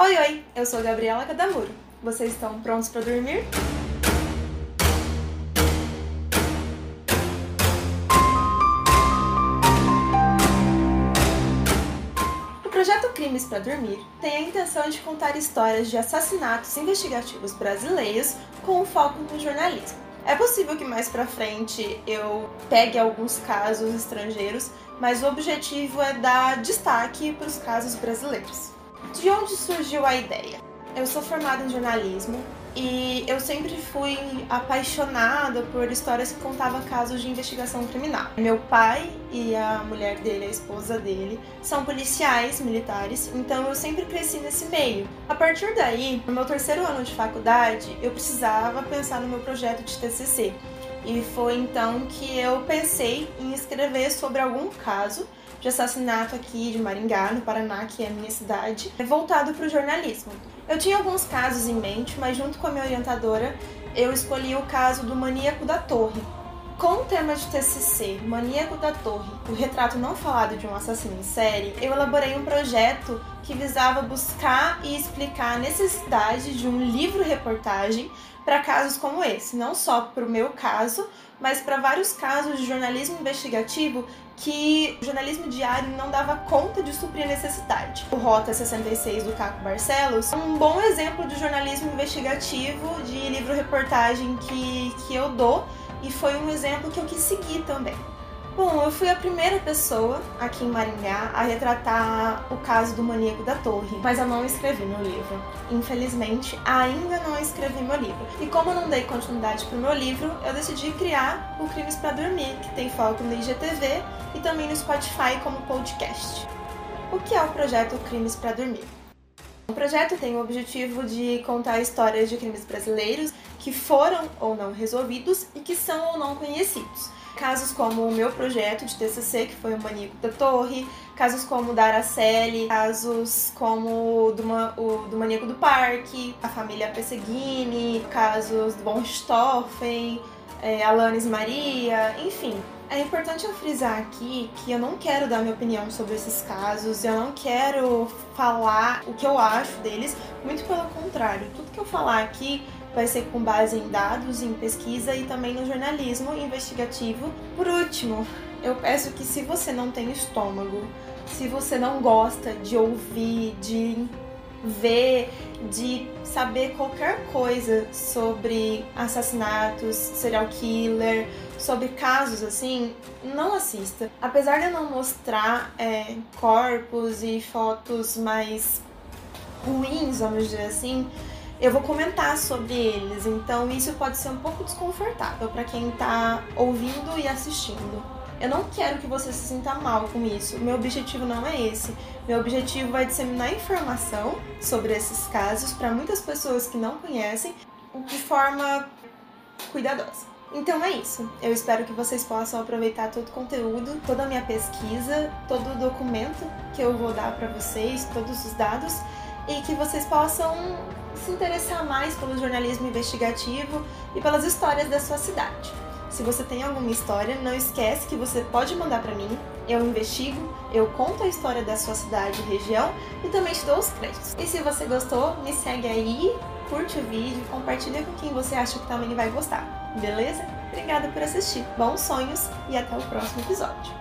Oi, oi, eu sou Gabriela Cadamuro. Vocês estão prontos para dormir? O projeto Crimes para Dormir tem a intenção de contar histórias de assassinatos investigativos brasileiros com foco no jornalismo. É possível que mais pra frente eu pegue alguns casos estrangeiros, mas o objetivo é dar destaque para os casos brasileiros. De onde surgiu a ideia? Eu sou formada em jornalismo e eu sempre fui apaixonada por histórias que contavam casos de investigação criminal. Meu pai e a mulher dele, a esposa dele, são policiais militares, então eu sempre cresci nesse meio. A partir daí, no meu terceiro ano de faculdade, eu precisava pensar no meu projeto de TCC. E foi então que eu pensei em escrever sobre algum caso de assassinato aqui de Maringá, no Paraná, que é a minha cidade, voltado para o jornalismo. Eu tinha alguns casos em mente, mas junto com a minha orientadora, eu escolhi o caso do maníaco da torre. Com o tema de TCC, Maníaco da Torre, o retrato não falado de um assassino em série, eu elaborei um projeto que visava buscar e explicar a necessidade de um livro-reportagem para casos como esse, não só para o meu caso, mas para vários casos de jornalismo investigativo que o jornalismo diário não dava conta de suprir a necessidade. O Rota 66 do Caco Barcelos é um bom exemplo de jornalismo investigativo, de livro-reportagem que, que eu dou e foi um exemplo que eu quis seguir também. Bom, eu fui a primeira pessoa aqui em Maringá a retratar o caso do maníaco da torre, mas eu não escrevi meu livro. Infelizmente, ainda não escrevi meu livro. E como eu não dei continuidade para o meu livro, eu decidi criar o Crimes para Dormir, que tem foco no IGTV e também no Spotify como podcast. O que é o projeto Crimes para Dormir? O projeto tem o objetivo de contar histórias de crimes brasileiros que foram ou não resolvidos e que são ou não conhecidos Casos como o meu projeto de TCC, que foi o Maníaco da Torre, casos como o da Araceli, casos como do, o, do Maníaco do Parque, a família Pesseguini, casos do Von Stoffen, é, Alanis Maria, enfim. É importante eu frisar aqui que eu não quero dar minha opinião sobre esses casos, eu não quero falar o que eu acho deles, muito pelo contrário. Tudo que eu falar aqui vai ser com base em dados, em pesquisa e também no jornalismo investigativo. Por último, eu peço que se você não tem estômago, se você não gosta de ouvir, de ver, de saber qualquer coisa sobre assassinatos, serial killer, sobre casos assim, não assista. Apesar de não mostrar é, corpos e fotos mais ruins, vamos dizer assim, eu vou comentar sobre eles, então isso pode ser um pouco desconfortável para quem está ouvindo e assistindo. Eu não quero que você se sinta mal com isso. Meu objetivo não é esse. Meu objetivo é disseminar informação sobre esses casos para muitas pessoas que não conhecem de forma cuidadosa. Então é isso. Eu espero que vocês possam aproveitar todo o conteúdo, toda a minha pesquisa, todo o documento que eu vou dar para vocês, todos os dados e que vocês possam se interessar mais pelo jornalismo investigativo e pelas histórias da sua cidade. Se você tem alguma história, não esquece que você pode mandar para mim. Eu investigo, eu conto a história da sua cidade e região e também te dou os créditos. E se você gostou, me segue aí, curte o vídeo, compartilha com quem você acha que também vai gostar. Beleza? Obrigada por assistir. Bons sonhos e até o próximo episódio.